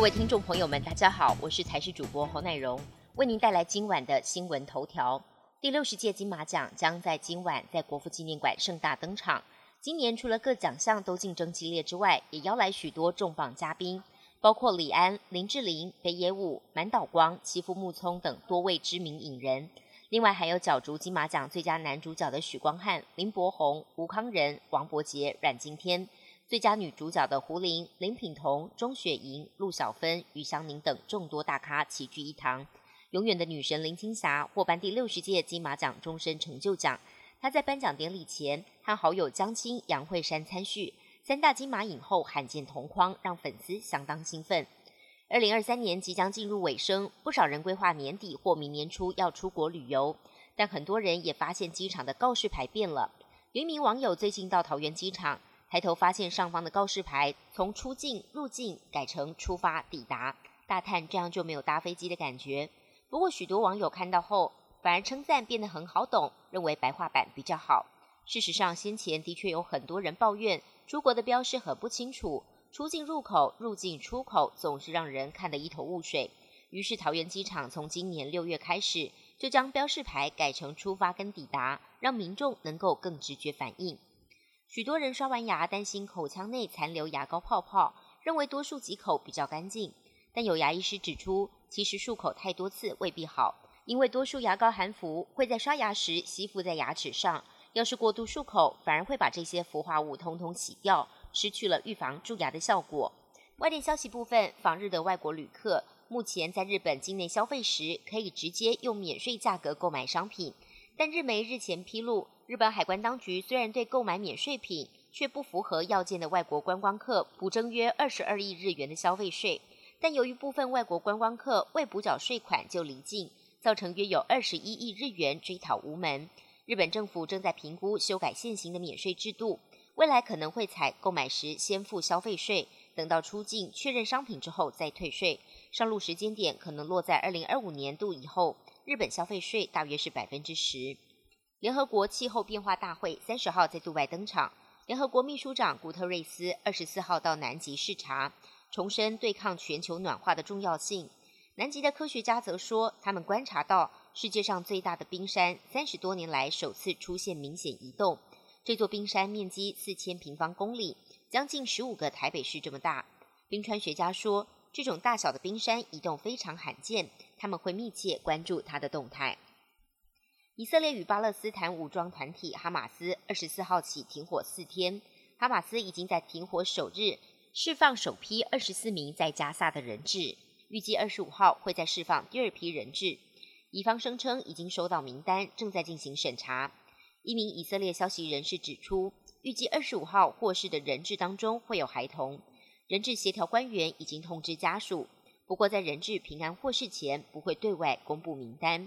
各位听众朋友们，大家好，我是台视主播侯乃荣，为您带来今晚的新闻头条。第六十届金马奖将在今晚在国父纪念馆盛大登场。今年除了各奖项都竞争激烈之外，也邀来许多重磅嘉宾，包括李安、林志玲、北野武、满岛光、妻夫木聪等多位知名影人。另外还有角逐金马奖最佳男主角的许光汉、林柏宏、吴康仁、王伯杰、阮经天。最佳女主角的胡玲、林品彤、钟雪莹、陆小芬、于香凝等众多大咖齐聚一堂。永远的女神林青霞获颁第六十届金马奖终身成就奖。她在颁奖典礼前和好友江青、杨慧珊参叙，三大金马影后罕见同框，让粉丝相当兴奋。二零二三年即将进入尾声，不少人规划年底或明年初要出国旅游，但很多人也发现机场的告示牌变了。有一名网友最近到桃园机场。抬头发现上方的告示牌从出境、入境改成出发、抵达，大叹这样就没有搭飞机的感觉。不过许多网友看到后反而称赞变得很好懂，认为白话版比较好。事实上，先前的确有很多人抱怨出国的标示很不清楚，出境入口、入境出口总是让人看得一头雾水。于是桃园机场从今年六月开始就将标示牌改成出发跟抵达，让民众能够更直觉反应。许多人刷完牙，担心口腔内残留牙膏泡泡，认为多漱几口比较干净。但有牙医师指出，其实漱口太多次未必好，因为多数牙膏含氟会在刷牙时吸附在牙齿上，要是过度漱口，反而会把这些氟化物通通洗掉，失去了预防蛀牙的效果。外电消息部分，访日的外国旅客目前在日本境内消费时，可以直接用免税价格购买商品，但日媒日前披露。日本海关当局虽然对购买免税品却不符合要件的外国观光客补征约二十二亿日元的消费税，但由于部分外国观光客未补缴税款就离境，造成约有二十一亿日元追讨无门。日本政府正在评估修改现行的免税制度，未来可能会采购买时先付消费税，等到出境确认商品之后再退税。上路时间点可能落在二零二五年度以后，日本消费税大约是百分之十。联合国气候变化大会三十号在杜拜登场，联合国秘书长古特瑞斯二十四号到南极视察，重申对抗全球暖化的重要性。南极的科学家则说，他们观察到世界上最大的冰山三十多年来首次出现明显移动。这座冰山面积四千平方公里，将近十五个台北市这么大。冰川学家说，这种大小的冰山移动非常罕见，他们会密切关注它的动态。以色列与巴勒斯坦武装团体哈马斯二十四号起停火四天，哈马斯已经在停火首日释放首批二十四名在加萨的人质，预计二十五号会再释放第二批人质。乙方声称已经收到名单，正在进行审查。一名以色列消息人士指出，预计二十五号获释的人质当中会有孩童。人质协调官员已经通知家属，不过在人质平安获释前，不会对外公布名单。